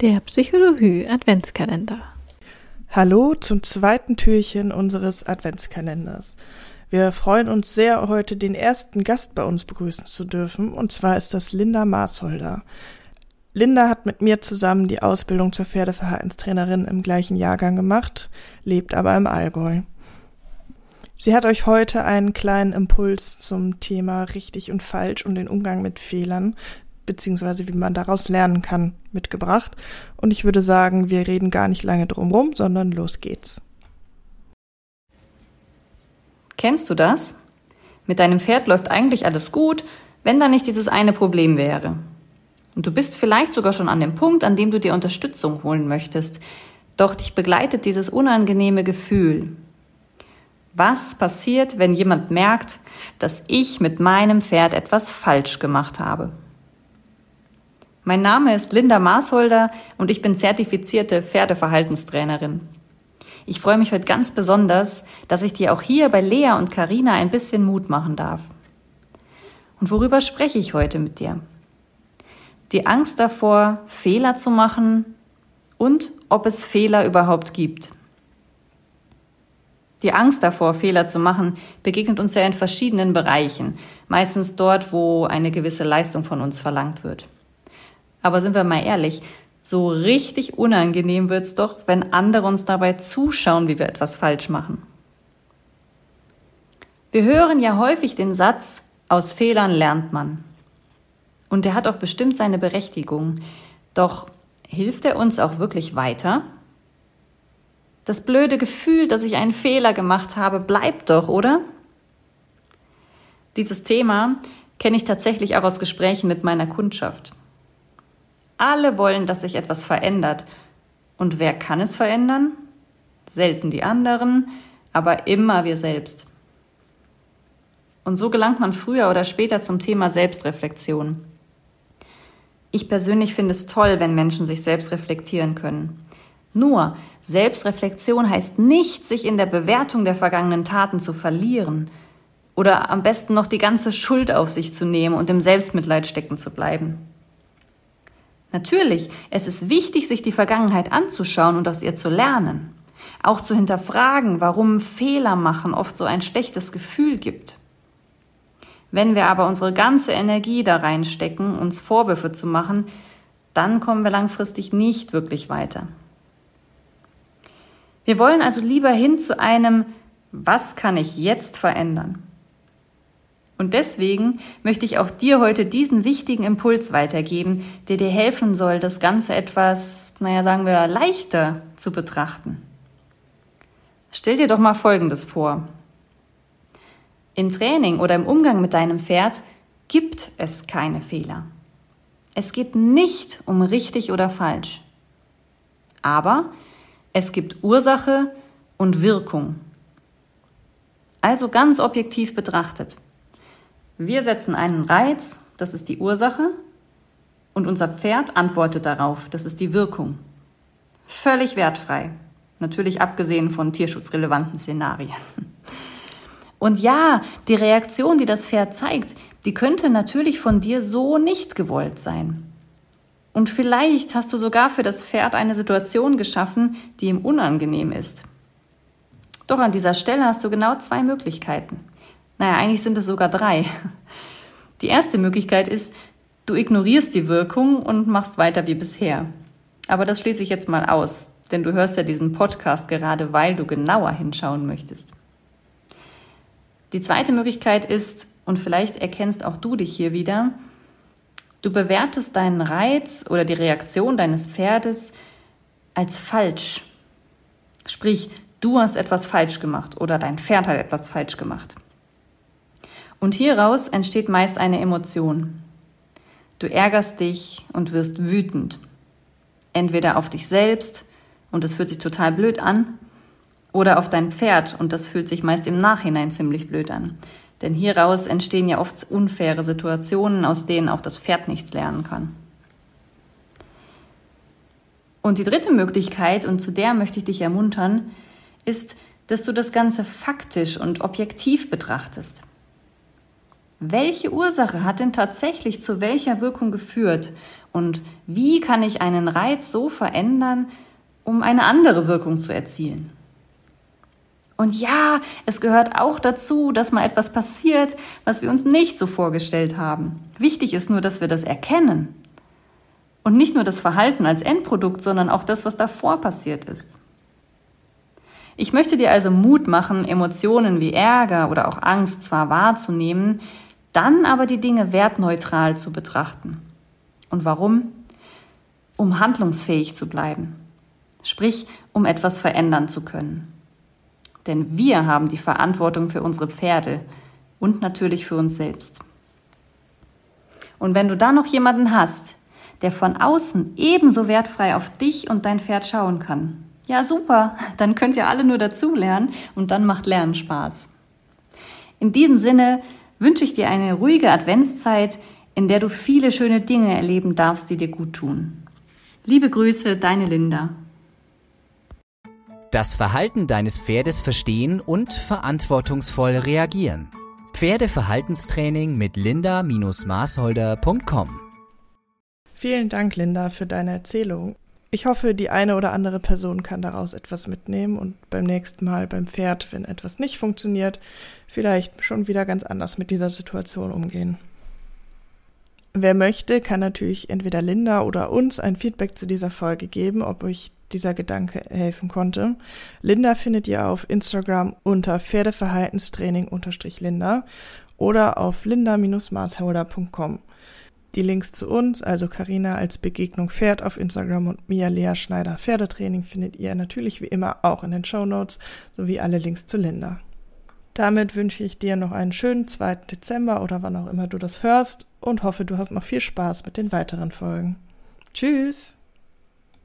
Der Psychologie Adventskalender. Hallo zum zweiten Türchen unseres Adventskalenders. Wir freuen uns sehr, heute den ersten Gast bei uns begrüßen zu dürfen, und zwar ist das Linda Maasholder. Linda hat mit mir zusammen die Ausbildung zur Pferdeverhaltenstrainerin im gleichen Jahrgang gemacht, lebt aber im Allgäu. Sie hat euch heute einen kleinen Impuls zum Thema richtig und falsch und den Umgang mit Fehlern beziehungsweise wie man daraus lernen kann, mitgebracht. Und ich würde sagen, wir reden gar nicht lange drum rum, sondern los geht's. Kennst du das? Mit deinem Pferd läuft eigentlich alles gut, wenn da nicht dieses eine Problem wäre. Und du bist vielleicht sogar schon an dem Punkt, an dem du dir Unterstützung holen möchtest. Doch dich begleitet dieses unangenehme Gefühl. Was passiert, wenn jemand merkt, dass ich mit meinem Pferd etwas falsch gemacht habe? Mein Name ist Linda Maasholder und ich bin zertifizierte Pferdeverhaltenstrainerin. Ich freue mich heute ganz besonders, dass ich dir auch hier bei Lea und Karina ein bisschen Mut machen darf. Und worüber spreche ich heute mit dir? Die Angst davor, Fehler zu machen und ob es Fehler überhaupt gibt. Die Angst davor, Fehler zu machen, begegnet uns ja in verschiedenen Bereichen, meistens dort, wo eine gewisse Leistung von uns verlangt wird. Aber sind wir mal ehrlich, so richtig unangenehm wird's doch, wenn andere uns dabei zuschauen, wie wir etwas falsch machen. Wir hören ja häufig den Satz, aus Fehlern lernt man. Und der hat auch bestimmt seine Berechtigung. Doch hilft er uns auch wirklich weiter? Das blöde Gefühl, dass ich einen Fehler gemacht habe, bleibt doch, oder? Dieses Thema kenne ich tatsächlich auch aus Gesprächen mit meiner Kundschaft. Alle wollen, dass sich etwas verändert. Und wer kann es verändern? Selten die anderen, aber immer wir selbst. Und so gelangt man früher oder später zum Thema Selbstreflexion. Ich persönlich finde es toll, wenn Menschen sich selbst reflektieren können. Nur, Selbstreflexion heißt nicht, sich in der Bewertung der vergangenen Taten zu verlieren oder am besten noch die ganze Schuld auf sich zu nehmen und im Selbstmitleid stecken zu bleiben. Natürlich, es ist wichtig, sich die Vergangenheit anzuschauen und aus ihr zu lernen. Auch zu hinterfragen, warum Fehler machen oft so ein schlechtes Gefühl gibt. Wenn wir aber unsere ganze Energie da reinstecken, uns Vorwürfe zu machen, dann kommen wir langfristig nicht wirklich weiter. Wir wollen also lieber hin zu einem, was kann ich jetzt verändern? Und deswegen möchte ich auch dir heute diesen wichtigen Impuls weitergeben, der dir helfen soll, das Ganze etwas, naja, sagen wir, leichter zu betrachten. Stell dir doch mal Folgendes vor. Im Training oder im Umgang mit deinem Pferd gibt es keine Fehler. Es geht nicht um richtig oder falsch. Aber es gibt Ursache und Wirkung. Also ganz objektiv betrachtet. Wir setzen einen Reiz, das ist die Ursache, und unser Pferd antwortet darauf, das ist die Wirkung. Völlig wertfrei. Natürlich abgesehen von tierschutzrelevanten Szenarien. Und ja, die Reaktion, die das Pferd zeigt, die könnte natürlich von dir so nicht gewollt sein. Und vielleicht hast du sogar für das Pferd eine Situation geschaffen, die ihm unangenehm ist. Doch an dieser Stelle hast du genau zwei Möglichkeiten. Naja, eigentlich sind es sogar drei. Die erste Möglichkeit ist, du ignorierst die Wirkung und machst weiter wie bisher. Aber das schließe ich jetzt mal aus, denn du hörst ja diesen Podcast gerade, weil du genauer hinschauen möchtest. Die zweite Möglichkeit ist, und vielleicht erkennst auch du dich hier wieder, du bewertest deinen Reiz oder die Reaktion deines Pferdes als falsch. Sprich, du hast etwas falsch gemacht oder dein Pferd hat etwas falsch gemacht. Und hieraus entsteht meist eine Emotion. Du ärgerst dich und wirst wütend. Entweder auf dich selbst und es fühlt sich total blöd an, oder auf dein Pferd und das fühlt sich meist im Nachhinein ziemlich blöd an. Denn hieraus entstehen ja oft unfaire Situationen, aus denen auch das Pferd nichts lernen kann. Und die dritte Möglichkeit, und zu der möchte ich dich ermuntern, ist, dass du das Ganze faktisch und objektiv betrachtest. Welche Ursache hat denn tatsächlich zu welcher Wirkung geführt Und wie kann ich einen Reiz so verändern, um eine andere Wirkung zu erzielen? Und ja, es gehört auch dazu, dass mal etwas passiert, was wir uns nicht so vorgestellt haben. Wichtig ist nur, dass wir das erkennen. Und nicht nur das Verhalten als Endprodukt, sondern auch das, was davor passiert ist. Ich möchte dir also Mut machen, Emotionen wie Ärger oder auch Angst zwar wahrzunehmen, dann aber die Dinge wertneutral zu betrachten. Und warum? Um handlungsfähig zu bleiben. Sprich, um etwas verändern zu können. Denn wir haben die Verantwortung für unsere Pferde und natürlich für uns selbst. Und wenn du da noch jemanden hast, der von außen ebenso wertfrei auf dich und dein Pferd schauen kann, ja, super. Dann könnt ihr alle nur dazulernen und dann macht Lernen Spaß. In diesem Sinne wünsche ich dir eine ruhige Adventszeit, in der du viele schöne Dinge erleben darfst, die dir gut tun. Liebe Grüße, deine Linda. Das Verhalten deines Pferdes verstehen und verantwortungsvoll reagieren. Pferdeverhaltenstraining mit linda-maßholder.com Vielen Dank, Linda, für deine Erzählung. Ich hoffe, die eine oder andere Person kann daraus etwas mitnehmen und beim nächsten Mal beim Pferd, wenn etwas nicht funktioniert, vielleicht schon wieder ganz anders mit dieser Situation umgehen. Wer möchte, kann natürlich entweder Linda oder uns ein Feedback zu dieser Folge geben, ob euch dieser Gedanke helfen konnte. Linda findet ihr auf Instagram unter Pferdeverhaltenstraining-Linda oder auf linda-maßholder.com. Die Links zu uns, also Karina als Begegnung Pferd auf Instagram und Mia Lea Schneider Pferdetraining findet ihr natürlich wie immer auch in den Show Notes sowie alle Links zu Linda. Damit wünsche ich dir noch einen schönen 2. Dezember oder wann auch immer du das hörst und hoffe, du hast noch viel Spaß mit den weiteren Folgen. Tschüss!